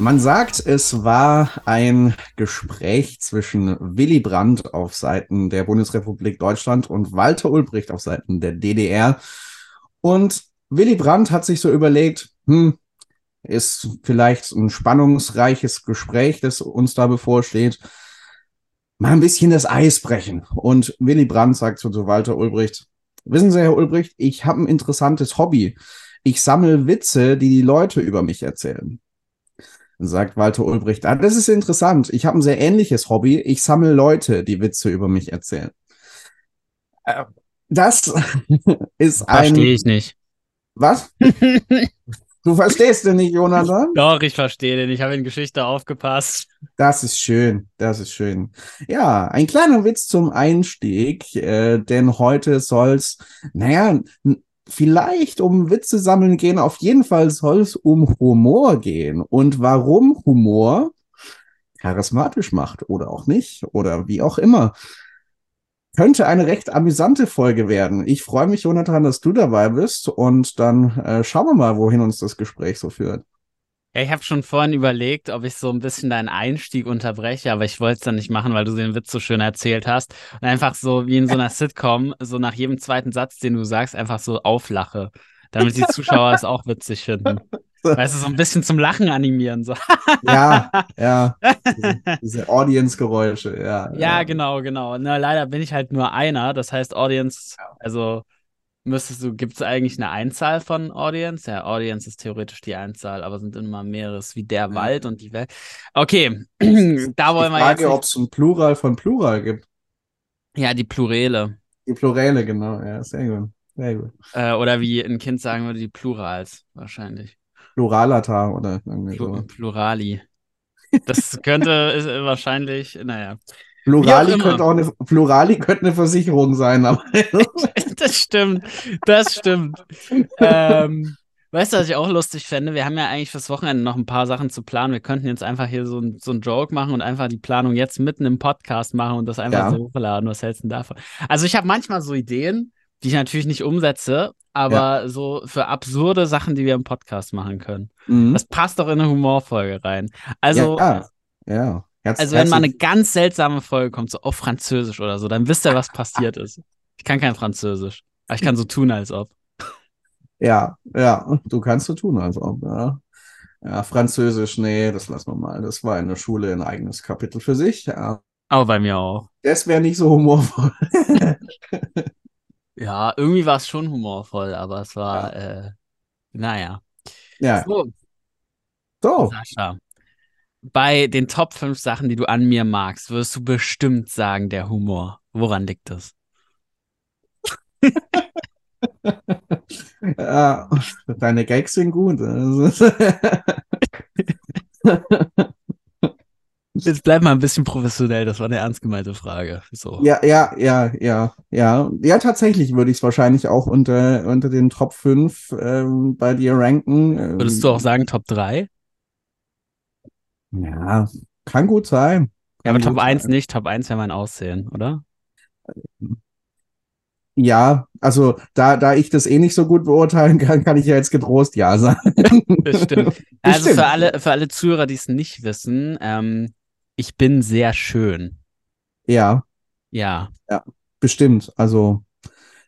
Man sagt, es war ein Gespräch zwischen Willy Brandt auf Seiten der Bundesrepublik Deutschland und Walter Ulbricht auf Seiten der DDR. Und Willy Brandt hat sich so überlegt, hm, ist vielleicht ein spannungsreiches Gespräch, das uns da bevorsteht. Mal ein bisschen das Eis brechen. Und Willy Brandt sagt so zu Walter Ulbricht, wissen Sie, Herr Ulbricht, ich habe ein interessantes Hobby. Ich sammle Witze, die die Leute über mich erzählen sagt Walter Ulbricht. Ah, das ist interessant. Ich habe ein sehr ähnliches Hobby. Ich sammle Leute, die Witze über mich erzählen. Äh, das ist ein. Verstehe ich nicht. Was? du verstehst den nicht, Jonathan? Doch, ich verstehe den. Ich habe in Geschichte aufgepasst. Das ist schön. Das ist schön. Ja, ein kleiner Witz zum Einstieg, äh, denn heute soll's, naja, vielleicht um Witze sammeln gehen, auf jeden Fall soll es um Humor gehen. Und warum Humor charismatisch macht oder auch nicht oder wie auch immer. Könnte eine recht amüsante Folge werden. Ich freue mich, Jonathan, dass du dabei bist und dann äh, schauen wir mal, wohin uns das Gespräch so führt. Ja, ich habe schon vorhin überlegt, ob ich so ein bisschen deinen Einstieg unterbreche, aber ich wollte es dann nicht machen, weil du den Witz so schön erzählt hast. Und einfach so wie in so einer Sitcom, so nach jedem zweiten Satz, den du sagst, einfach so auflache, damit die Zuschauer es auch witzig finden. Weißt du, so ein bisschen zum Lachen animieren. So. ja, ja. Diese, diese Audience-Geräusche, ja, ja. Ja, genau, genau. Na, leider bin ich halt nur einer. Das heißt, Audience, also müsstest du, gibt es eigentlich eine Einzahl von Audience? Ja, Audience ist theoretisch die Einzahl, aber sind immer mehreres wie der Wald und die Welt. Okay, da wollen wir jetzt. Ich frage, ob es ein Plural von Plural gibt. Ja, die Plurale. Die Plurale, genau, ja, sehr gut. Sehr gut. Äh, oder wie ein Kind sagen würde, die Plurals, wahrscheinlich. Pluralata oder irgendwie Plu so. Plurali. Das könnte ist, wahrscheinlich, naja. Plurali könnte auch eine, Plurali könnte eine Versicherung sein, aber. das stimmt. Das stimmt. ähm, weißt du, was ich auch lustig fände? Wir haben ja eigentlich fürs Wochenende noch ein paar Sachen zu planen. Wir könnten jetzt einfach hier so, ein, so einen Joke machen und einfach die Planung jetzt mitten im Podcast machen und das einfach ja. so hochladen. Was hältst du denn davon? Also, ich habe manchmal so Ideen, die ich natürlich nicht umsetze, aber ja. so für absurde Sachen, die wir im Podcast machen können. Mhm. Das passt doch in eine Humorfolge rein. Also. ja. ja. Herz, also wenn mal eine ganz seltsame Folge kommt, so auf Französisch oder so, dann wisst ihr, was passiert ist. Ich kann kein Französisch, aber ich kann so tun, als ob. Ja, ja, du kannst so tun, als ob, ja. Ja, Französisch, nee, das lassen wir mal. Das war in der Schule ein eigenes Kapitel für sich. Ja. Aber bei mir auch. Das wäre nicht so humorvoll. ja, irgendwie war es schon humorvoll, aber es war, ja. äh, naja. Ja. So. so. Sascha, bei den Top 5 Sachen, die du an mir magst, wirst du bestimmt sagen, der Humor. Woran liegt das? Ja, deine Gags sind gut. Jetzt bleib mal ein bisschen professionell, das war eine ernst gemeinte Frage. So. Ja, ja, ja, ja, ja. Ja, tatsächlich würde ich es wahrscheinlich auch unter, unter den Top 5 ähm, bei dir ranken. Würdest du auch sagen Top 3? Ja, kann gut sein. Ja, aber Top 1 sein. nicht. Top 1 wäre mein Aussehen, oder? Ja, also da, da ich das eh nicht so gut beurteilen kann, kann ich ja jetzt getrost Ja sagen. Das stimmt. Also Bestimmt. für alle, für alle Zuhörer, die es nicht wissen, ähm, ich bin sehr schön. Ja. Ja. Ja, bestimmt. Also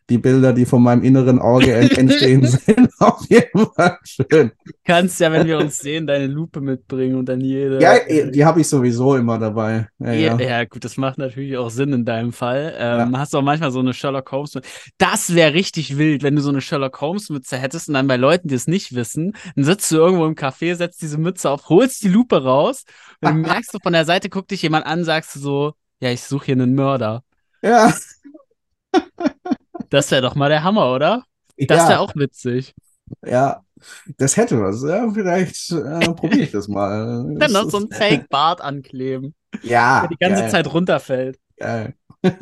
die Bilder, die von meinem inneren Auge entstehen, sind auf jeden Fall schön. Du kannst ja, wenn wir uns sehen, deine Lupe mitbringen und dann jede. Ja, eh, die habe ich sowieso immer dabei. Ja, ja, ja. gut, das macht natürlich auch Sinn in deinem Fall. Ähm, ja. Hast du auch manchmal so eine Sherlock Holmes. Das wäre richtig wild, wenn du so eine Sherlock Holmes Mütze hättest und dann bei Leuten, die es nicht wissen, dann sitzt du irgendwo im Café, setzt diese Mütze auf, holst die Lupe raus und du merkst du von der Seite, guckt dich jemand an, sagst du so, ja, ich suche hier einen Mörder. Ja. Das wäre doch mal der Hammer, oder? Das ja. wäre auch witzig. Ja, das hätte was. Ja, vielleicht äh, probiere ich das mal. Dann noch so ein Fake-Bart ankleben. Ja. Der die ganze geil. Zeit runterfällt. Geil.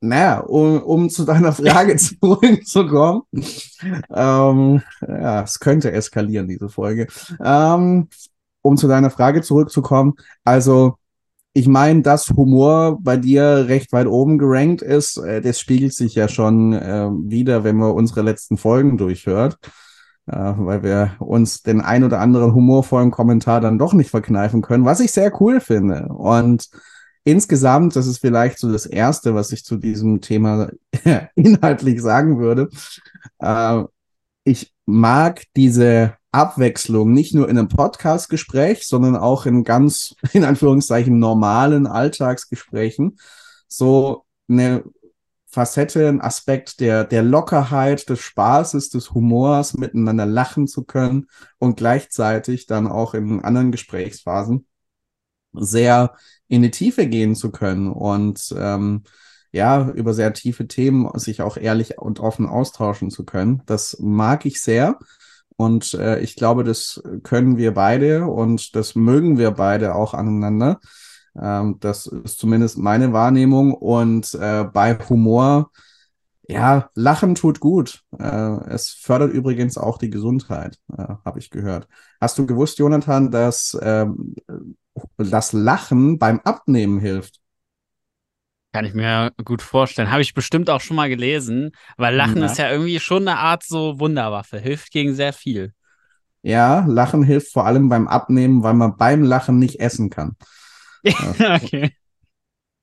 naja, um, um zu deiner Frage zurückzukommen. ähm, ja, es könnte eskalieren, diese Folge. Ähm, um zu deiner Frage zurückzukommen. Also, ich meine, dass Humor bei dir recht weit oben gerankt ist, äh, das spiegelt sich ja schon äh, wieder, wenn man unsere letzten Folgen durchhört. äh, weil wir uns den ein oder anderen humorvollen Kommentar dann doch nicht verkneifen können, was ich sehr cool finde. Und insgesamt, das ist vielleicht so das Erste, was ich zu diesem Thema inhaltlich sagen würde. Äh, ich mag diese Abwechslung nicht nur in einem Podcast-Gespräch, sondern auch in ganz, in Anführungszeichen, normalen Alltagsgesprächen. So eine Facette, ein Aspekt der, der Lockerheit, des Spaßes, des Humors, miteinander lachen zu können und gleichzeitig dann auch in anderen Gesprächsphasen sehr in die Tiefe gehen zu können und ähm, ja, über sehr tiefe Themen sich auch ehrlich und offen austauschen zu können. Das mag ich sehr. Und äh, ich glaube, das können wir beide und das mögen wir beide auch aneinander. Ähm, das ist zumindest meine Wahrnehmung. Und äh, bei Humor, ja, Lachen tut gut. Äh, es fördert übrigens auch die Gesundheit, äh, habe ich gehört. Hast du gewusst, Jonathan, dass ähm, das Lachen beim Abnehmen hilft? Kann ich mir gut vorstellen. Habe ich bestimmt auch schon mal gelesen, weil Lachen ja. ist ja irgendwie schon eine Art so Wunderwaffe, hilft gegen sehr viel. Ja, Lachen hilft vor allem beim Abnehmen, weil man beim Lachen nicht essen kann. okay.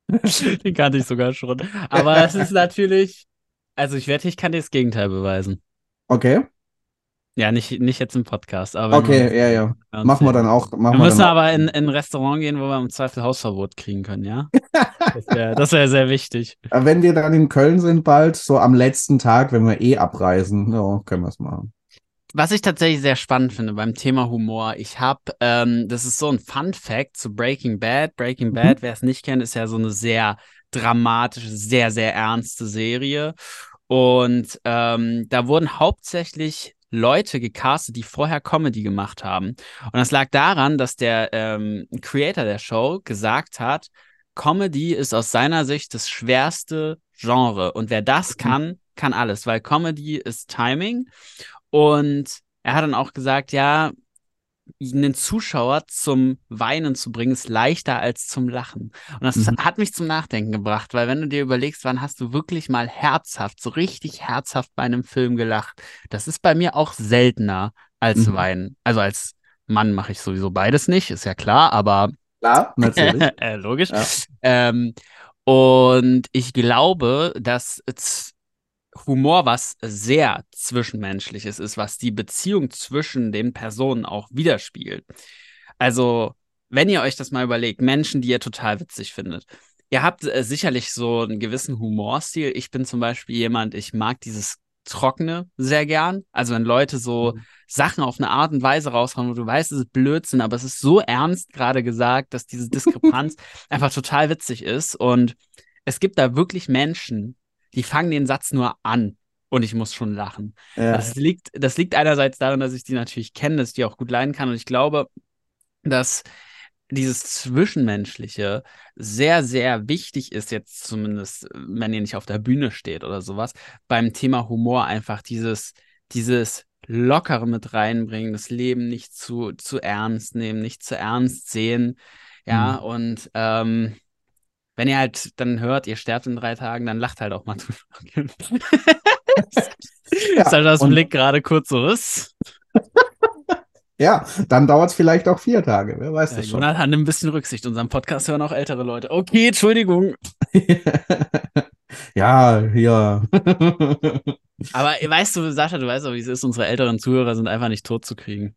Den kannte ich sogar schon. Aber es ist natürlich, also ich wette, ich kann dir das Gegenteil beweisen. Okay. Ja, nicht, nicht jetzt im Podcast, aber. Okay, wir, ja, ja. Machen wir dann auch. Machen wir müssen wir aber in, in ein Restaurant gehen, wo wir im Zweifel Hausverbot kriegen können, ja? das wäre wär sehr wichtig. Wenn wir dann in Köln sind, bald, so am letzten Tag, wenn wir eh abreisen, ja, können wir es machen. Was ich tatsächlich sehr spannend finde beim Thema Humor, ich habe, ähm, das ist so ein Fun Fact zu Breaking Bad. Breaking mhm. Bad, wer es nicht kennt, ist ja so eine sehr dramatische, sehr, sehr ernste Serie. Und ähm, da wurden hauptsächlich Leute gecastet, die vorher Comedy gemacht haben. Und das lag daran, dass der ähm, Creator der Show gesagt hat, Comedy ist aus seiner Sicht das schwerste Genre. Und wer das mhm. kann, kann alles, weil Comedy ist Timing. Und er hat dann auch gesagt, ja, einen Zuschauer zum Weinen zu bringen, ist leichter als zum Lachen. Und das mhm. hat mich zum Nachdenken gebracht, weil wenn du dir überlegst, wann hast du wirklich mal herzhaft, so richtig herzhaft bei einem Film gelacht, das ist bei mir auch seltener als mhm. Weinen. Also als Mann mache ich sowieso beides nicht, ist ja klar, aber. Klar, natürlich. äh, logisch. Ja. Ähm, und ich glaube, dass Humor was sehr Zwischenmenschliches ist, was die Beziehung zwischen den Personen auch widerspiegelt. Also, wenn ihr euch das mal überlegt, Menschen, die ihr total witzig findet. Ihr habt äh, sicherlich so einen gewissen Humorstil. Ich bin zum Beispiel jemand, ich mag dieses Trockene sehr gern. Also wenn Leute so mhm. Sachen auf eine Art und Weise raushauen, wo du weißt, es ist Blödsinn, aber es ist so ernst gerade gesagt, dass diese Diskrepanz einfach total witzig ist. Und es gibt da wirklich Menschen, die fangen den Satz nur an und ich muss schon lachen. Ja. Das, liegt, das liegt einerseits daran, dass ich die natürlich kenne, dass ich die auch gut leiden kann und ich glaube, dass dieses Zwischenmenschliche sehr, sehr wichtig ist, jetzt zumindest, wenn ihr nicht auf der Bühne steht oder sowas, beim Thema Humor einfach dieses, dieses Lockere mit reinbringen, das Leben nicht zu, zu ernst nehmen, nicht zu ernst sehen. Ja, mhm. und ähm, wenn ihr halt dann hört, ihr sterbt in drei Tagen, dann lacht halt auch mal. ja, ist halt das Blick gerade kurz so ist. ja, dann dauert es vielleicht auch vier Tage, wer weiß ja, das schon. Jonathan, nimm ein bisschen Rücksicht. Unseren Podcast hören auch ältere Leute. Okay, Entschuldigung. ja, ja. Aber weißt du, Sascha, du weißt auch, wie es ist, unsere älteren Zuhörer sind einfach nicht tot zu kriegen.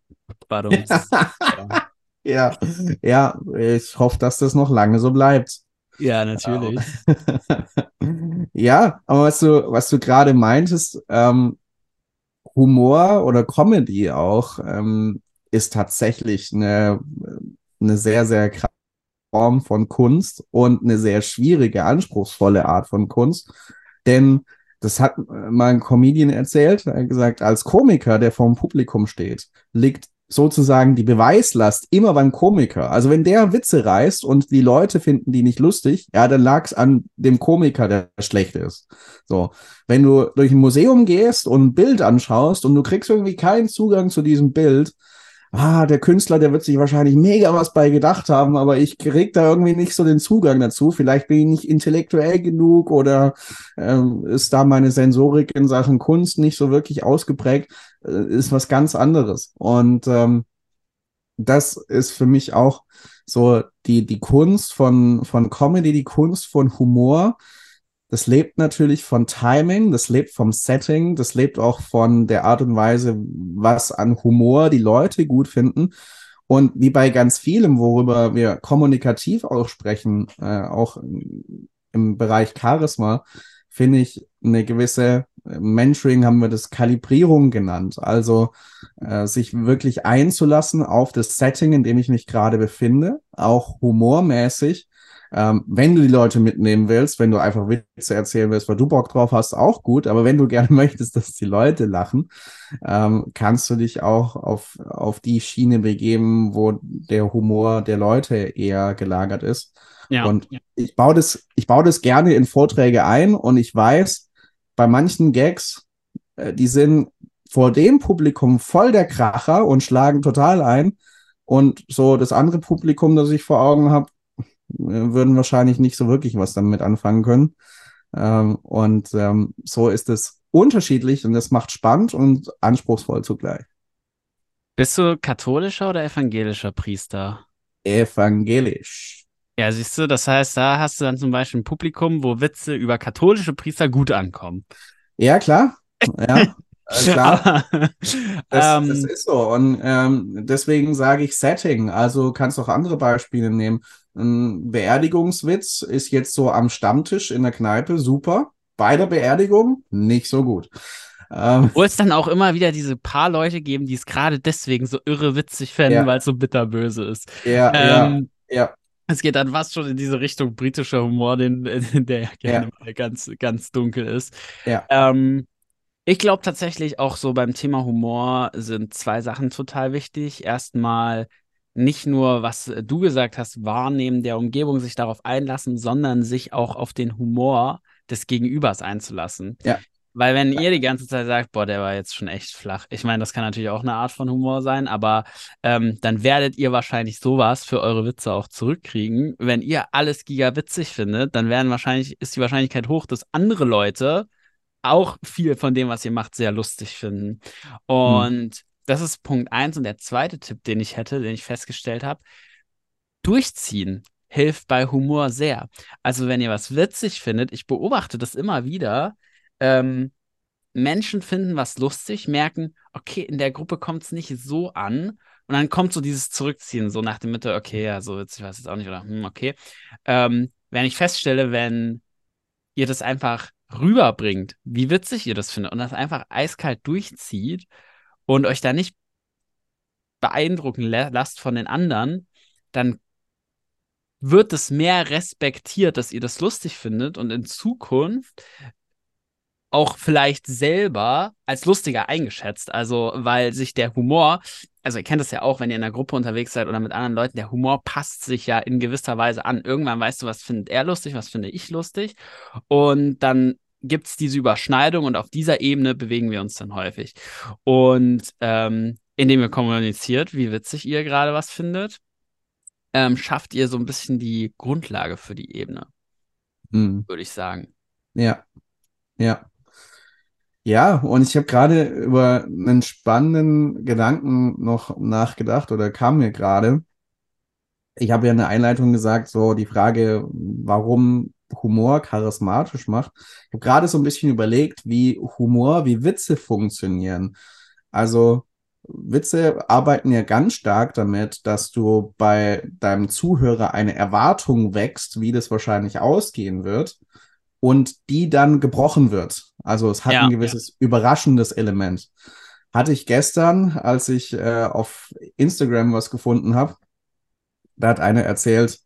ja. ja, ja, ich hoffe, dass das noch lange so bleibt. Ja, natürlich. ja, aber was du, was du gerade meintest, ähm, Humor oder Comedy auch, ähm, ist tatsächlich eine, eine sehr, sehr krasse Form von Kunst und eine sehr schwierige, anspruchsvolle Art von Kunst. Denn das hat mal ein Comedian erzählt, er hat gesagt, als Komiker, der vorm Publikum steht, liegt sozusagen die Beweislast immer beim Komiker. Also wenn der Witze reißt und die Leute finden die nicht lustig, ja, dann lag es an dem Komiker, der schlecht ist. So, wenn du durch ein Museum gehst und ein Bild anschaust und du kriegst irgendwie keinen Zugang zu diesem Bild, ah, der Künstler, der wird sich wahrscheinlich mega was bei gedacht haben, aber ich krieg da irgendwie nicht so den Zugang dazu. Vielleicht bin ich nicht intellektuell genug oder ähm, ist da meine Sensorik in Sachen Kunst nicht so wirklich ausgeprägt, ist was ganz anderes. Und ähm, das ist für mich auch so die, die Kunst von, von Comedy, die Kunst von Humor, das lebt natürlich von Timing, das lebt vom Setting, das lebt auch von der Art und Weise, was an Humor die Leute gut finden. Und wie bei ganz vielem, worüber wir kommunikativ auch sprechen, äh, auch im Bereich Charisma, finde ich eine gewisse äh, Mentoring haben wir das Kalibrierung genannt. Also äh, sich wirklich einzulassen auf das Setting, in dem ich mich gerade befinde, auch humormäßig ähm, wenn du die Leute mitnehmen willst, wenn du einfach Witze erzählen willst, weil du Bock drauf hast, auch gut. Aber wenn du gerne möchtest, dass die Leute lachen, ähm, kannst du dich auch auf, auf die Schiene begeben, wo der Humor der Leute eher gelagert ist. Ja, und ja. ich baue das, ich baue das gerne in Vorträge ein und ich weiß, bei manchen Gags, äh, die sind vor dem Publikum voll der Kracher und schlagen total ein. Und so das andere Publikum, das ich vor Augen habe, würden wahrscheinlich nicht so wirklich was damit anfangen können. Ähm, und ähm, so ist es unterschiedlich und das macht spannend und anspruchsvoll zugleich. Bist du katholischer oder evangelischer Priester? Evangelisch. Ja, siehst du, das heißt, da hast du dann zum Beispiel ein Publikum, wo Witze über katholische Priester gut ankommen. Ja, klar. Ja. Äh, klar. das, ähm, das, ist so. Und ähm, deswegen sage ich Setting. Also kannst auch andere Beispiele nehmen. Ein Beerdigungswitz ist jetzt so am Stammtisch in der Kneipe super. Bei der Beerdigung nicht so gut. Ähm, Wo es dann auch immer wieder diese paar Leute geben, die es gerade deswegen so irre witzig fänden, ja. weil es so bitterböse ist. Ja, ähm, ja, ja. Es geht dann fast schon in diese Richtung britischer Humor, den, der ja gerne ja. ganz, ganz dunkel ist. Ja. Ähm, ich glaube tatsächlich auch so beim Thema Humor sind zwei Sachen total wichtig. Erstmal nicht nur, was du gesagt hast, wahrnehmen der Umgebung, sich darauf einlassen, sondern sich auch auf den Humor des Gegenübers einzulassen. Ja. Weil wenn ihr die ganze Zeit sagt, boah, der war jetzt schon echt flach, ich meine, das kann natürlich auch eine Art von Humor sein, aber ähm, dann werdet ihr wahrscheinlich sowas für eure Witze auch zurückkriegen. Wenn ihr alles giga witzig findet, dann werden wahrscheinlich, ist die Wahrscheinlichkeit hoch, dass andere Leute auch viel von dem, was ihr macht, sehr lustig finden. Hm. Und hm. Das ist Punkt eins. Und der zweite Tipp, den ich hätte, den ich festgestellt habe, durchziehen hilft bei Humor sehr. Also wenn ihr was witzig findet, ich beobachte das immer wieder, ähm, Menschen finden was lustig, merken, okay, in der Gruppe kommt es nicht so an. Und dann kommt so dieses Zurückziehen, so nach dem Mitte, okay, ja, so witzig war es jetzt auch nicht, oder hm, okay. Ähm, wenn ich feststelle, wenn ihr das einfach rüberbringt, wie witzig ihr das findet und das einfach eiskalt durchzieht, und euch da nicht beeindrucken lasst von den anderen, dann wird es mehr respektiert, dass ihr das lustig findet und in Zukunft auch vielleicht selber als lustiger eingeschätzt. Also, weil sich der Humor, also ihr kennt das ja auch, wenn ihr in einer Gruppe unterwegs seid oder mit anderen Leuten, der Humor passt sich ja in gewisser Weise an. Irgendwann weißt du, was findet er lustig, was finde ich lustig. Und dann gibt es diese Überschneidung und auf dieser Ebene bewegen wir uns dann häufig. Und ähm, indem ihr kommuniziert, wie witzig ihr gerade was findet, ähm, schafft ihr so ein bisschen die Grundlage für die Ebene, mhm. würde ich sagen. Ja, ja. Ja, und ich habe gerade über einen spannenden Gedanken noch nachgedacht oder kam mir gerade. Ich habe ja in der Einleitung gesagt, so die Frage, warum Humor charismatisch macht. Ich habe gerade so ein bisschen überlegt, wie Humor, wie Witze funktionieren. Also Witze arbeiten ja ganz stark damit, dass du bei deinem Zuhörer eine Erwartung wächst, wie das wahrscheinlich ausgehen wird und die dann gebrochen wird. Also es hat ja, ein gewisses ja. überraschendes Element. Hatte ich gestern, als ich äh, auf Instagram was gefunden habe, da hat einer erzählt,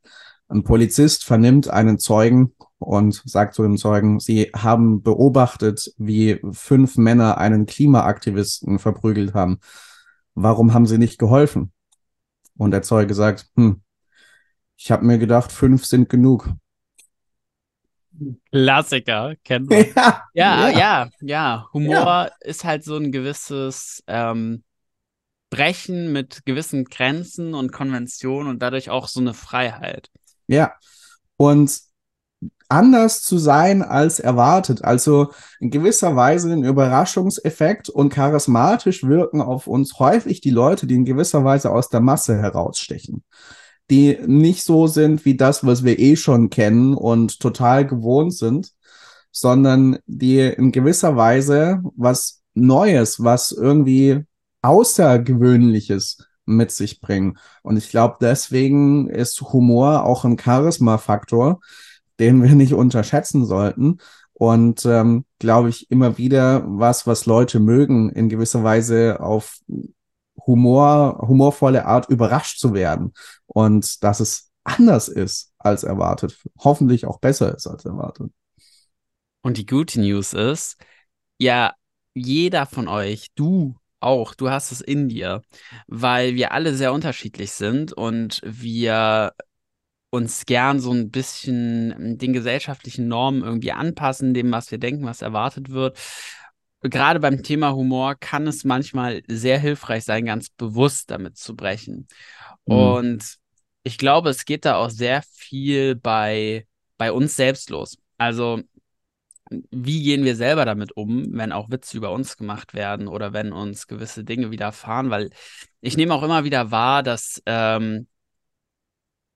ein Polizist vernimmt einen Zeugen und sagt zu dem Zeugen, sie haben beobachtet, wie fünf Männer einen Klimaaktivisten verprügelt haben. Warum haben sie nicht geholfen? Und der Zeuge sagt, hm, ich habe mir gedacht, fünf sind genug. Klassiker, kennt man. Ja, ja, ja, ja. ja. Humor ja. ist halt so ein gewisses, ähm, brechen mit gewissen Grenzen und Konventionen und dadurch auch so eine Freiheit. Ja. Und anders zu sein als erwartet. Also in gewisser Weise ein Überraschungseffekt und charismatisch wirken auf uns häufig die Leute, die in gewisser Weise aus der Masse herausstechen. Die nicht so sind wie das, was wir eh schon kennen und total gewohnt sind, sondern die in gewisser Weise was Neues, was irgendwie Außergewöhnliches mit sich bringen. Und ich glaube, deswegen ist Humor auch ein Charisma-Faktor, den wir nicht unterschätzen sollten. Und ähm, glaube ich, immer wieder was, was Leute mögen, in gewisser Weise auf Humor, humorvolle Art überrascht zu werden. Und dass es anders ist als erwartet. Hoffentlich auch besser ist als erwartet. Und die gute News ist, ja, jeder von euch, du auch, du hast es in dir, weil wir alle sehr unterschiedlich sind und wir uns gern so ein bisschen den gesellschaftlichen Normen irgendwie anpassen, dem, was wir denken, was erwartet wird. Gerade beim Thema Humor kann es manchmal sehr hilfreich sein, ganz bewusst damit zu brechen. Mhm. Und ich glaube, es geht da auch sehr viel bei, bei uns selbst los. Also wie gehen wir selber damit um, wenn auch Witze über uns gemacht werden oder wenn uns gewisse Dinge widerfahren? Weil ich nehme auch immer wieder wahr, dass ähm,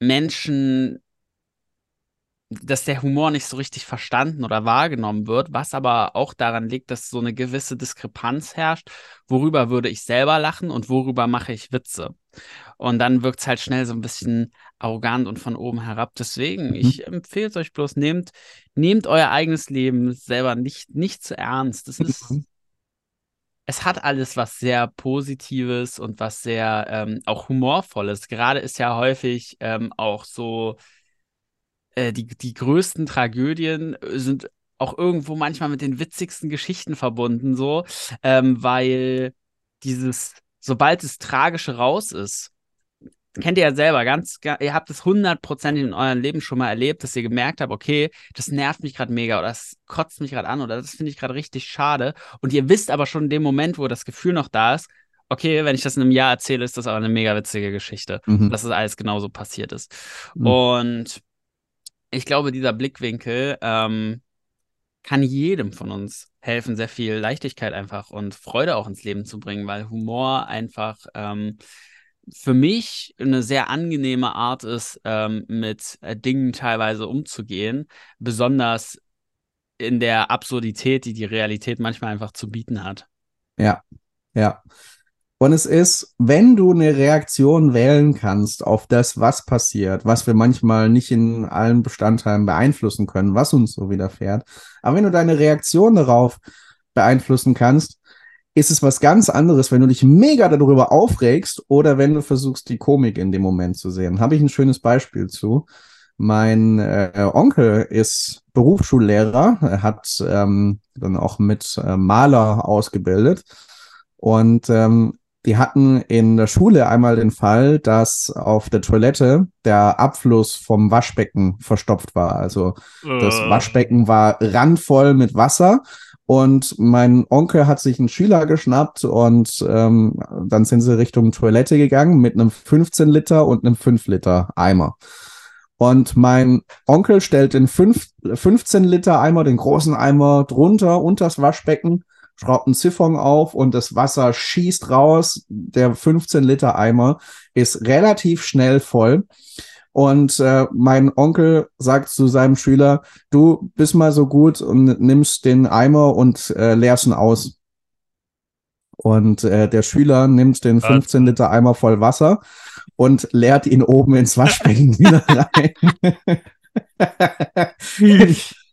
Menschen, dass der Humor nicht so richtig verstanden oder wahrgenommen wird, was aber auch daran liegt, dass so eine gewisse Diskrepanz herrscht, worüber würde ich selber lachen und worüber mache ich Witze. Und dann wirkt es halt schnell so ein bisschen arrogant und von oben herab. Deswegen, mhm. ich empfehle es euch bloß, nehmt, nehmt euer eigenes Leben selber nicht, nicht zu ernst. Das ist, mhm. es hat alles was sehr Positives und was sehr ähm, auch Humorvolles. Gerade ist ja häufig ähm, auch so, äh, die, die größten Tragödien sind auch irgendwo manchmal mit den witzigsten Geschichten verbunden, so, ähm, weil dieses, sobald das Tragische raus ist, kennt ihr ja selber ganz, ihr habt es hundertprozentig in eurem Leben schon mal erlebt, dass ihr gemerkt habt, okay, das nervt mich gerade mega oder das kotzt mich gerade an oder das finde ich gerade richtig schade. Und ihr wisst aber schon in dem Moment, wo das Gefühl noch da ist, okay, wenn ich das in einem Jahr erzähle, ist das aber eine mega witzige Geschichte, mhm. dass das alles genauso passiert ist. Mhm. Und ich glaube, dieser Blickwinkel ähm, kann jedem von uns helfen, sehr viel Leichtigkeit einfach und Freude auch ins Leben zu bringen, weil Humor einfach ähm, für mich eine sehr angenehme Art ist, ähm, mit äh, Dingen teilweise umzugehen, besonders in der Absurdität, die die Realität manchmal einfach zu bieten hat. Ja, ja. Und es ist, wenn du eine Reaktion wählen kannst auf das, was passiert, was wir manchmal nicht in allen Bestandteilen beeinflussen können, was uns so widerfährt, aber wenn du deine Reaktion darauf beeinflussen kannst, ist es was ganz anderes, wenn du dich mega darüber aufregst oder wenn du versuchst, die Komik in dem Moment zu sehen. Habe ich ein schönes Beispiel zu. Mein äh, Onkel ist Berufsschullehrer, er hat ähm, dann auch mit äh, Maler ausgebildet und ähm, die hatten in der Schule einmal den Fall, dass auf der Toilette der Abfluss vom Waschbecken verstopft war. Also das äh. Waschbecken war randvoll mit Wasser und mein Onkel hat sich einen Schüler geschnappt und ähm, dann sind sie Richtung Toilette gegangen mit einem 15 Liter und einem 5 Liter Eimer. Und mein Onkel stellt den 5, 15 Liter Eimer, den großen Eimer drunter, unter das Waschbecken, schraubt einen Siphon auf und das Wasser schießt raus. Der 15 Liter Eimer ist relativ schnell voll. Und äh, mein Onkel sagt zu seinem Schüler, du bist mal so gut und nimmst den Eimer und äh, leerst ihn aus. Und äh, der Schüler nimmt den 15 Liter Eimer voll Wasser und leert ihn oben ins Waschbecken wieder rein.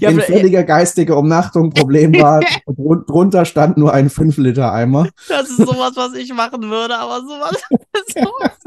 ja, in völliger geistiger Umnachtung Problem war. und drunter stand nur ein 5 Liter Eimer. Das ist sowas, was ich machen würde, aber sowas. sowas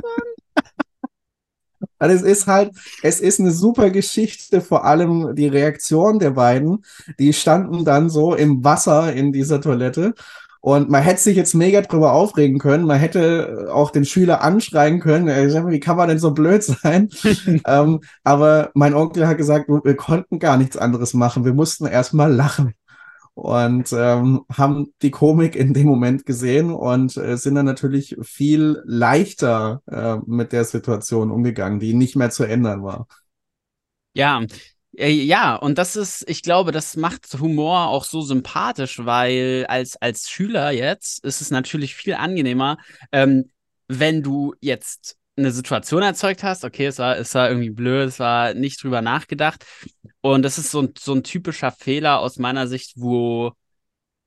weil es ist halt, es ist eine super Geschichte, vor allem die Reaktion der beiden. Die standen dann so im Wasser in dieser Toilette. Und man hätte sich jetzt mega drüber aufregen können. Man hätte auch den Schüler anschreien können. Wie kann man denn so blöd sein? ähm, aber mein Onkel hat gesagt, wir konnten gar nichts anderes machen. Wir mussten erstmal lachen. und ähm, haben die Komik in dem Moment gesehen und äh, sind dann natürlich viel leichter äh, mit der Situation umgegangen, die nicht mehr zu ändern war. Ja, äh, ja, und das ist, ich glaube, das macht Humor auch so sympathisch, weil als, als Schüler jetzt ist es natürlich viel angenehmer, ähm, wenn du jetzt eine Situation erzeugt hast, okay, es war, es war irgendwie blöd, es war nicht drüber nachgedacht. Und das ist so ein, so ein typischer Fehler aus meiner Sicht, wo,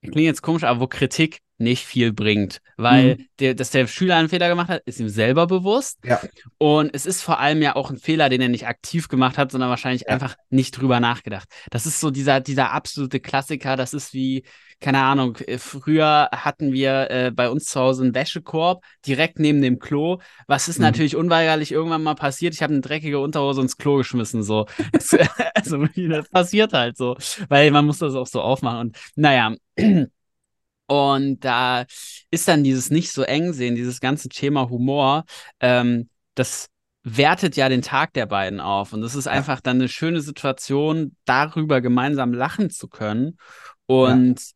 klingt jetzt komisch, aber wo Kritik nicht viel bringt, weil mhm. der, dass der Schüler einen Fehler gemacht hat, ist ihm selber bewusst. Ja. Und es ist vor allem ja auch ein Fehler, den er nicht aktiv gemacht hat, sondern wahrscheinlich ja. einfach nicht drüber nachgedacht. Das ist so dieser, dieser absolute Klassiker. Das ist wie, keine Ahnung, äh, früher hatten wir äh, bei uns zu Hause einen Wäschekorb direkt neben dem Klo. Was ist mhm. natürlich unweigerlich irgendwann mal passiert? Ich habe eine dreckige Unterhose ins Klo geschmissen. So. also, das passiert halt so, weil man muss das auch so aufmachen. Und naja. Und da ist dann dieses nicht so eng sehen, dieses ganze Thema Humor, ähm, das wertet ja den Tag der beiden auf. Und das ist einfach dann eine schöne Situation, darüber gemeinsam lachen zu können. Und ja.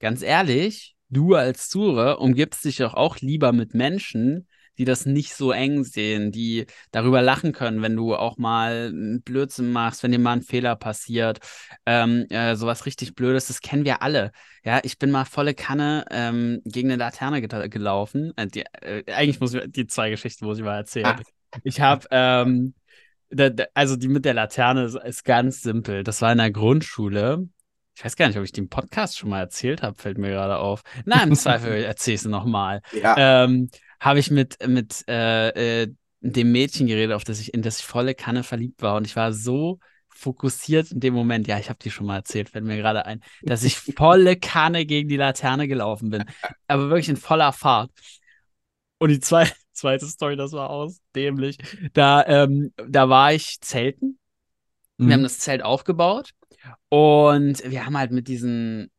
ganz ehrlich, du als Zure umgibst dich doch auch lieber mit Menschen, die das nicht so eng sehen, die darüber lachen können, wenn du auch mal Blödsinn machst, wenn dir mal ein Fehler passiert, ähm, äh, sowas richtig Blödes, das kennen wir alle. Ja, ich bin mal volle Kanne ähm, gegen eine Laterne ge gelaufen. Äh, die, äh, eigentlich muss ich die zwei Geschichten muss ich mal erzählen. Ah. Ich habe ähm, also die mit der Laterne ist, ist ganz simpel. Das war in der Grundschule. Ich weiß gar nicht, ob ich den Podcast schon mal erzählt habe, fällt mir gerade auf. Nein, im Zweifel erzähle ich es nochmal. Ja. Ähm, habe ich mit, mit äh, äh, dem Mädchen geredet, auf das ich, in das ich volle Kanne verliebt war. Und ich war so fokussiert in dem Moment, ja, ich habe dir schon mal erzählt, fällt mir gerade ein, dass ich volle Kanne gegen die Laterne gelaufen bin. Aber wirklich in voller Fahrt. Und die zwei, zweite Story, das war aus dämlich. Da, ähm, da war ich zelten. Wir haben mhm. das Zelt aufgebaut und wir haben halt mit diesen,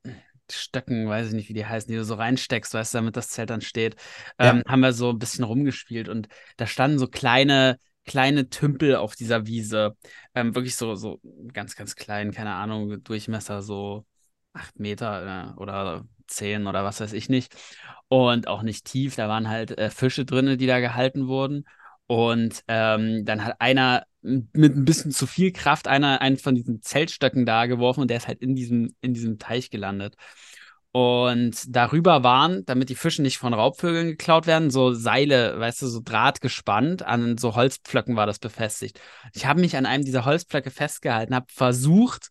Stöcken, weiß ich nicht, wie die heißen, die du so reinsteckst, weißt du, damit das Zelt dann steht, ähm, ja. haben wir so ein bisschen rumgespielt und da standen so kleine, kleine Tümpel auf dieser Wiese. Ähm, wirklich so, so ganz, ganz klein, keine Ahnung, Durchmesser so acht Meter äh, oder zehn oder was weiß ich nicht. Und auch nicht tief, da waren halt äh, Fische drin, die da gehalten wurden. Und ähm, dann hat einer mit ein bisschen zu viel Kraft einer einen von diesen Zeltstöcken da geworfen und der ist halt in diesem, in diesem Teich gelandet. Und darüber waren, damit die Fische nicht von Raubvögeln geklaut werden, so Seile, weißt du, so Draht gespannt, an so Holzpflöcken war das befestigt. Ich habe mich an einem dieser Holzpflöcke festgehalten, habe versucht,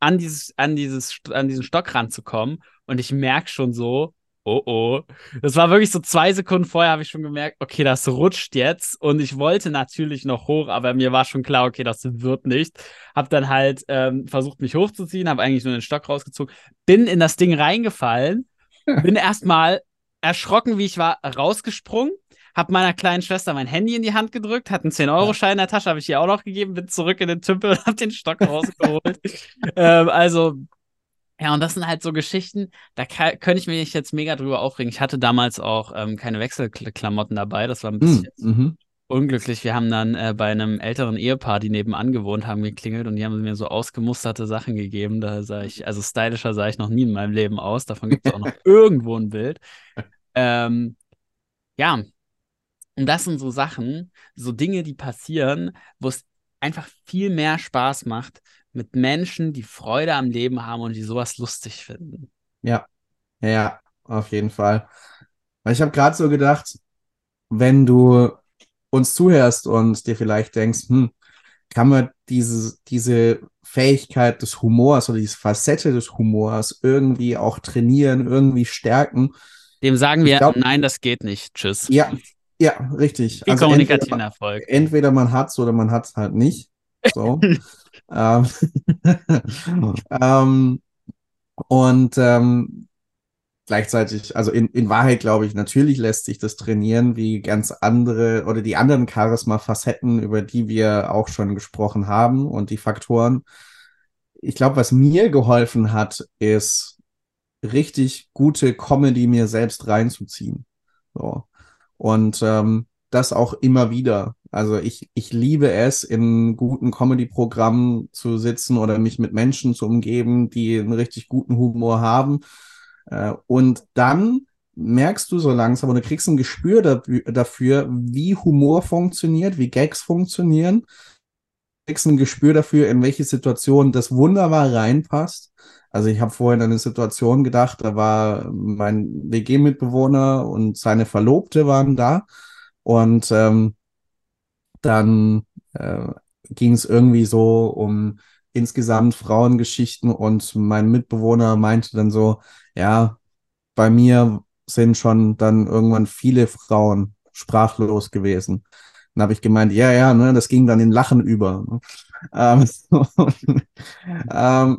an, dieses, an, dieses, an diesen Stock ranzukommen und ich merke schon so, oh oh. Das war wirklich so zwei Sekunden vorher, habe ich schon gemerkt, okay, das rutscht jetzt. Und ich wollte natürlich noch hoch, aber mir war schon klar, okay, das wird nicht. Hab dann halt ähm, versucht, mich hochzuziehen, habe eigentlich nur den Stock rausgezogen, bin in das Ding reingefallen, bin erstmal erschrocken, wie ich war, rausgesprungen. Hab meiner kleinen Schwester mein Handy in die Hand gedrückt, hat einen 10-Euro-Schein in der Tasche, habe ich ihr auch noch gegeben, bin zurück in den Tümpel und hab den Stock rausgeholt. ähm, also ja, und das sind halt so Geschichten, da kann, könnte ich mich jetzt mega drüber aufregen. Ich hatte damals auch ähm, keine Wechselklamotten dabei, das war ein bisschen mm, mhm. unglücklich. Wir haben dann äh, bei einem älteren Ehepaar, die nebenan gewohnt haben, geklingelt und die haben mir so ausgemusterte Sachen gegeben. Da sah ich, also stylischer sah ich noch nie in meinem Leben aus. Davon gibt es auch noch irgendwo ein Bild. Ähm, ja, und das sind so Sachen, so Dinge, die passieren, wo es einfach viel mehr Spaß macht, mit Menschen, die Freude am Leben haben und die sowas lustig finden. Ja, ja, auf jeden Fall. Weil ich habe gerade so gedacht, wenn du uns zuhörst und dir vielleicht denkst, hm, kann man diese, diese Fähigkeit des Humors oder diese Facette des Humors irgendwie auch trainieren, irgendwie stärken. Dem sagen wir, glaub, nein, das geht nicht. Tschüss. Ja, ja, richtig. Wie also kommunikativen Erfolg. Entweder man hat es oder man hat es halt nicht. So. ähm, ähm, und ähm, gleichzeitig, also in, in Wahrheit glaube ich, natürlich lässt sich das trainieren, wie ganz andere oder die anderen Charisma-Facetten, über die wir auch schon gesprochen haben und die Faktoren. Ich glaube, was mir geholfen hat, ist richtig gute Comedy mir selbst reinzuziehen. So. Und ähm, das auch immer wieder. Also ich, ich liebe es, in guten Comedy-Programmen zu sitzen oder mich mit Menschen zu umgeben, die einen richtig guten Humor haben. Äh, und dann merkst du so langsam oder kriegst ein Gespür dafür, wie Humor funktioniert, wie Gags funktionieren. Kriegst ein Gespür dafür, in welche Situation das wunderbar reinpasst. Also ich habe vorhin an eine Situation gedacht, da war mein WG-Mitbewohner und seine Verlobte waren da und ähm, dann äh, ging es irgendwie so um insgesamt Frauengeschichten und mein Mitbewohner meinte dann so, ja, bei mir sind schon dann irgendwann viele Frauen sprachlos gewesen. Dann habe ich gemeint, ja, ja, ne, das ging dann in Lachen über. Ne? Ähm, ähm,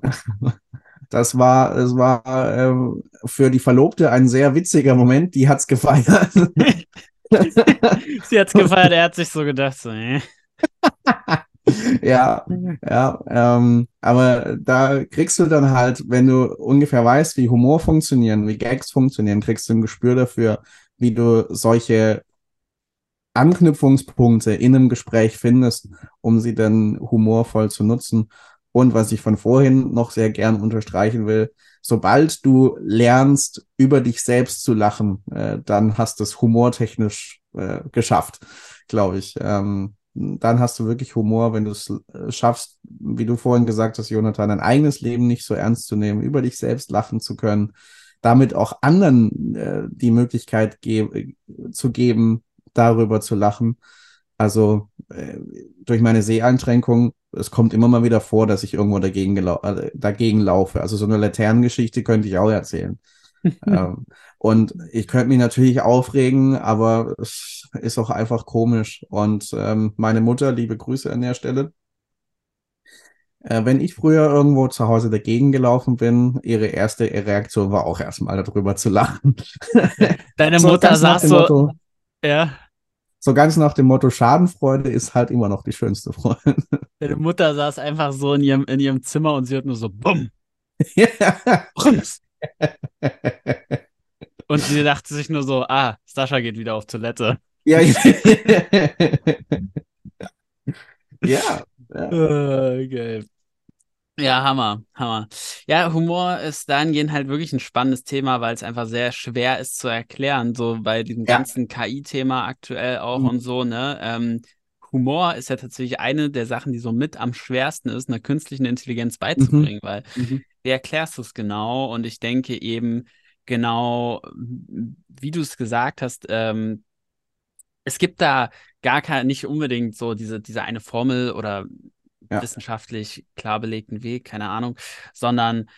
das war, es war ähm, für die Verlobte ein sehr witziger Moment. Die hat's gefeiert. Sie hat's gefeiert. Er hat sich so gedacht, so. Äh. ja, ja, ähm, aber da kriegst du dann halt, wenn du ungefähr weißt, wie Humor funktionieren, wie Gags funktionieren, kriegst du ein Gespür dafür, wie du solche Anknüpfungspunkte in einem Gespräch findest, um sie dann humorvoll zu nutzen. Und was ich von vorhin noch sehr gern unterstreichen will, sobald du lernst, über dich selbst zu lachen, äh, dann hast du es humortechnisch äh, geschafft, glaube ich. Ähm, dann hast du wirklich Humor, wenn du es äh, schaffst, wie du vorhin gesagt hast, Jonathan, dein eigenes Leben nicht so ernst zu nehmen, über dich selbst lachen zu können, damit auch anderen äh, die Möglichkeit ge zu geben, darüber zu lachen. Also äh, durch meine Seheinschränkung, es kommt immer mal wieder vor, dass ich irgendwo dagegen, äh, dagegen laufe. Also so eine Laternengeschichte könnte ich auch erzählen. ähm, und ich könnte mich natürlich aufregen, aber es ist auch einfach komisch. Und ähm, meine Mutter, liebe Grüße an der Stelle. Äh, wenn ich früher irgendwo zu Hause dagegen gelaufen bin, ihre erste Reaktion war auch erstmal darüber zu lachen. Deine so Mutter saß so. Motto, ja. So ganz nach dem Motto, Schadenfreude ist halt immer noch die schönste Freude. Deine Mutter saß einfach so in ihrem, in ihrem Zimmer und sie hört nur so Bumm. Ja. Und sie dachte sich nur so, ah, Sascha geht wieder auf Toilette. Ja. ja. ja. Okay. Ja, Hammer, Hammer. Ja, Humor ist dahingehend halt wirklich ein spannendes Thema, weil es einfach sehr schwer ist zu erklären, so bei diesem ja. ganzen KI-Thema aktuell auch mhm. und so, ne? Ähm, Humor ist ja tatsächlich eine der Sachen, die so mit am schwersten ist, einer künstlichen Intelligenz beizubringen, mhm. weil mhm. wie erklärst du es genau? Und ich denke eben, genau, wie du es gesagt hast, ähm, es gibt da gar kein, nicht unbedingt so diese, diese eine Formel oder ja. wissenschaftlich klar belegten Weg, keine Ahnung, sondern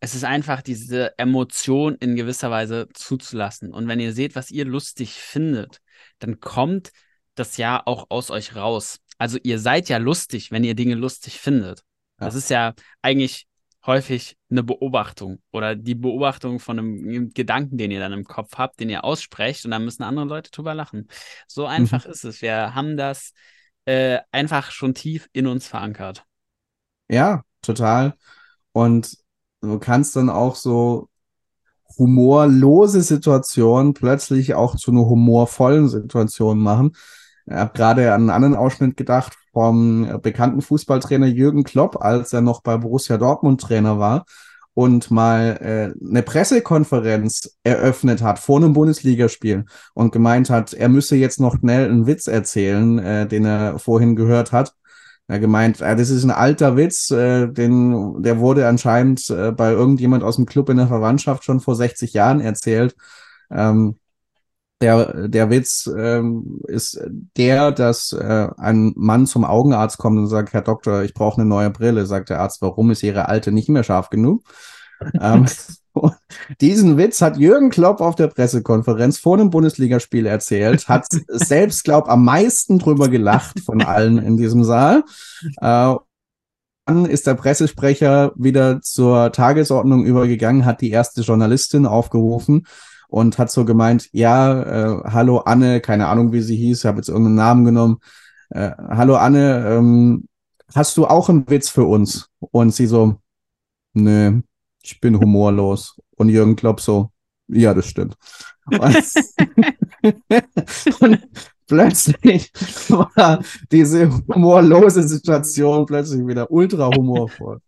es ist einfach diese Emotion in gewisser Weise zuzulassen. Und wenn ihr seht, was ihr lustig findet, dann kommt das ja auch aus euch raus. Also ihr seid ja lustig, wenn ihr Dinge lustig findet. Ja. Das ist ja eigentlich häufig eine Beobachtung oder die Beobachtung von einem Gedanken, den ihr dann im Kopf habt, den ihr aussprecht und dann müssen andere Leute drüber lachen. So einfach mhm. ist es. Wir haben das äh, einfach schon tief in uns verankert. Ja, total. Und du kannst dann auch so humorlose Situationen plötzlich auch zu einer humorvollen Situation machen. Ich habe gerade an einen anderen Ausschnitt gedacht vom bekannten Fußballtrainer Jürgen Klopp, als er noch bei Borussia Dortmund Trainer war und mal äh, eine Pressekonferenz eröffnet hat vor einem Bundesligaspiel und gemeint hat, er müsse jetzt noch schnell einen Witz erzählen, äh, den er vorhin gehört hat. Er gemeint, äh, das ist ein alter Witz, äh, den, der wurde anscheinend äh, bei irgendjemand aus dem Club in der Verwandtschaft schon vor 60 Jahren erzählt. Ähm, der, der Witz ähm, ist der, dass äh, ein Mann zum Augenarzt kommt und sagt, Herr Doktor, ich brauche eine neue Brille. Sagt der Arzt, warum ist Ihre alte nicht mehr scharf genug? ähm, diesen Witz hat Jürgen Klopp auf der Pressekonferenz vor dem Bundesligaspiel erzählt, hat selbst, glaub, am meisten drüber gelacht von allen in diesem Saal. Äh, dann ist der Pressesprecher wieder zur Tagesordnung übergegangen, hat die erste Journalistin aufgerufen und hat so gemeint, ja, äh, hallo Anne, keine Ahnung, wie sie hieß, habe jetzt irgendeinen Namen genommen. Äh, hallo Anne, ähm, hast du auch einen Witz für uns? Und sie so, nö, ich bin humorlos. Und Jürgen Klopp so, ja, das stimmt. und, und plötzlich war diese humorlose Situation plötzlich wieder ultra humorvoll.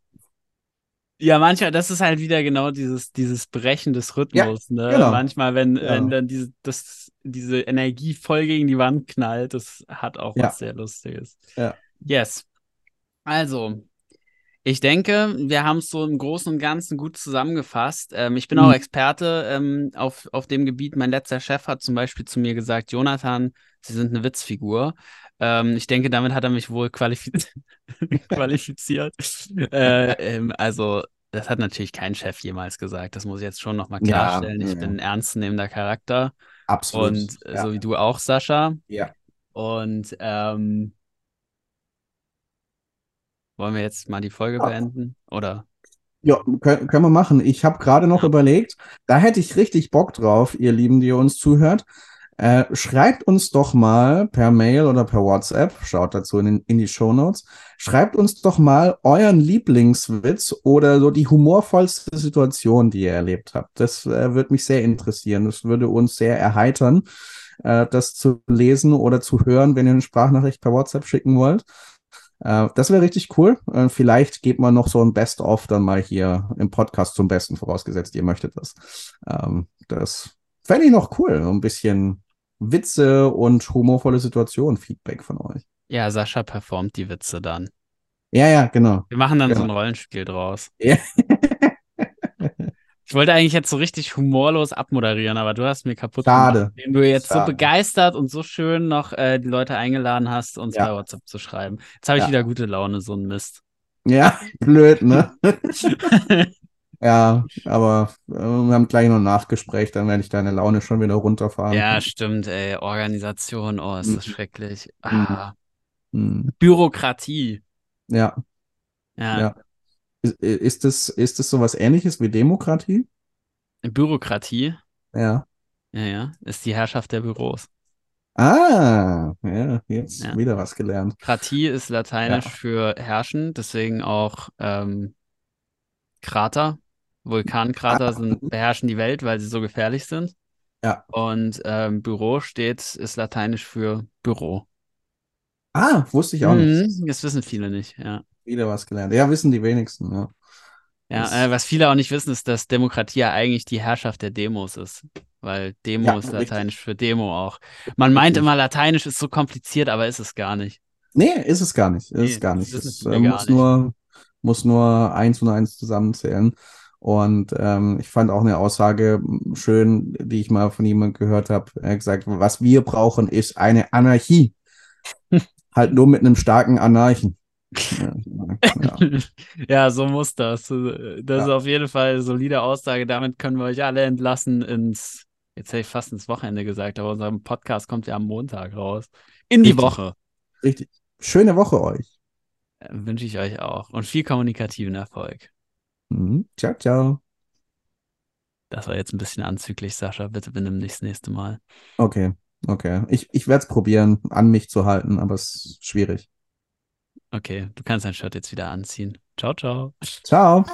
Ja, manchmal, das ist halt wieder genau dieses, dieses Brechen des Rhythmus. Ja, ne? Genau. Manchmal, wenn, ja. wenn dann diese, das, diese Energie voll gegen die Wand knallt, das hat auch ja. was sehr Lustiges. Ja. Yes. Also, ich denke, wir haben es so im Großen und Ganzen gut zusammengefasst. Ähm, ich bin mhm. auch Experte ähm, auf, auf dem Gebiet. Mein letzter Chef hat zum Beispiel zu mir gesagt, Jonathan, Sie sind eine Witzfigur. Ähm, ich denke, damit hat er mich wohl qualifiz qualifiziert. äh, ähm, also, das hat natürlich kein Chef jemals gesagt. Das muss ich jetzt schon nochmal klarstellen. Ja, ich ja. bin ein ernstzunehmender Charakter. Absolut. Und ja. so wie du auch, Sascha. Ja. Und ähm, wollen wir jetzt mal die Folge beenden? Oder? Ja, können, können wir machen. Ich habe gerade noch überlegt, da hätte ich richtig Bock drauf, ihr Lieben, die ihr uns zuhört. Äh, schreibt uns doch mal per Mail oder per WhatsApp, schaut dazu in, in die Show Notes, schreibt uns doch mal euren Lieblingswitz oder so die humorvollste Situation, die ihr erlebt habt. Das äh, würde mich sehr interessieren. Das würde uns sehr erheitern, äh, das zu lesen oder zu hören, wenn ihr eine Sprachnachricht per WhatsApp schicken wollt. Äh, das wäre richtig cool. Äh, vielleicht geht man noch so ein Best-of dann mal hier im Podcast zum Besten, vorausgesetzt, ihr möchtet das. Ähm, das fände ich noch cool. Ein bisschen Witze und humorvolle Situationen, Feedback von euch. Ja, Sascha performt die Witze dann. Ja, ja, genau. Wir machen dann genau. so ein Rollenspiel draus. Ja. Ich wollte eigentlich jetzt so richtig humorlos abmoderieren, aber du hast mir kaputt Schade. gemacht, indem du jetzt Schade. so begeistert und so schön noch äh, die Leute eingeladen hast, uns ja. bei WhatsApp zu schreiben. Jetzt habe ich ja. wieder gute Laune, so ein Mist. Ja, blöd, ne? ja, aber äh, wir haben gleich noch ein Nachgespräch, dann werde ich deine Laune schon wieder runterfahren. Ja, stimmt, ey. Organisation, oh, ist das mhm. schrecklich. Ah. Mhm. Bürokratie. Ja. Ja. ja. Ist, ist, das, ist das sowas ähnliches wie Demokratie? Bürokratie? Ja. Ja, ja. Ist die Herrschaft der Büros. Ah, ja, jetzt ja. wieder was gelernt. Kratie ist lateinisch ja. für herrschen, deswegen auch ähm, Krater. Vulkankrater ah. sind, beherrschen die Welt, weil sie so gefährlich sind. Ja. Und ähm, Büro steht, ist lateinisch für Büro. Ah, wusste ich auch mhm, nicht. Das wissen viele nicht, ja. Wieder was gelernt. Ja, wissen die wenigsten, ja. Ja, äh, was viele auch nicht wissen, ist, dass Demokratie ja eigentlich die Herrschaft der Demos ist. Weil Demo ja, ist lateinisch richtig. für Demo auch. Man richtig. meint immer, lateinisch ist so kompliziert, aber ist es gar nicht. Nee, ist es gar nicht. Ist nee, es gar nicht. Es äh, muss, nicht. Nur, muss nur eins und eins zusammenzählen. Und ähm, ich fand auch eine Aussage schön, die ich mal von jemandem gehört habe. Er hat gesagt, was wir brauchen, ist eine Anarchie. halt nur mit einem starken Anarchen. Ja, ja. so muss das. Das ja. ist auf jeden Fall eine solide Aussage. Damit können wir euch alle entlassen ins, jetzt hätte ich fast ins Wochenende gesagt, aber unser Podcast kommt ja am Montag raus. In die Richtig. Woche. Richtig. Schöne Woche euch. Äh, wünsche ich euch auch. Und viel kommunikativen Erfolg. Mhm. Ciao, ciao. Das war jetzt ein bisschen anzüglich, Sascha. Bitte benimm dich das nächste Mal. Okay, okay. Ich, ich werde es probieren, an mich zu halten, aber es ist schwierig. Okay, du kannst dein Shirt jetzt wieder anziehen. Ciao, ciao. Ciao.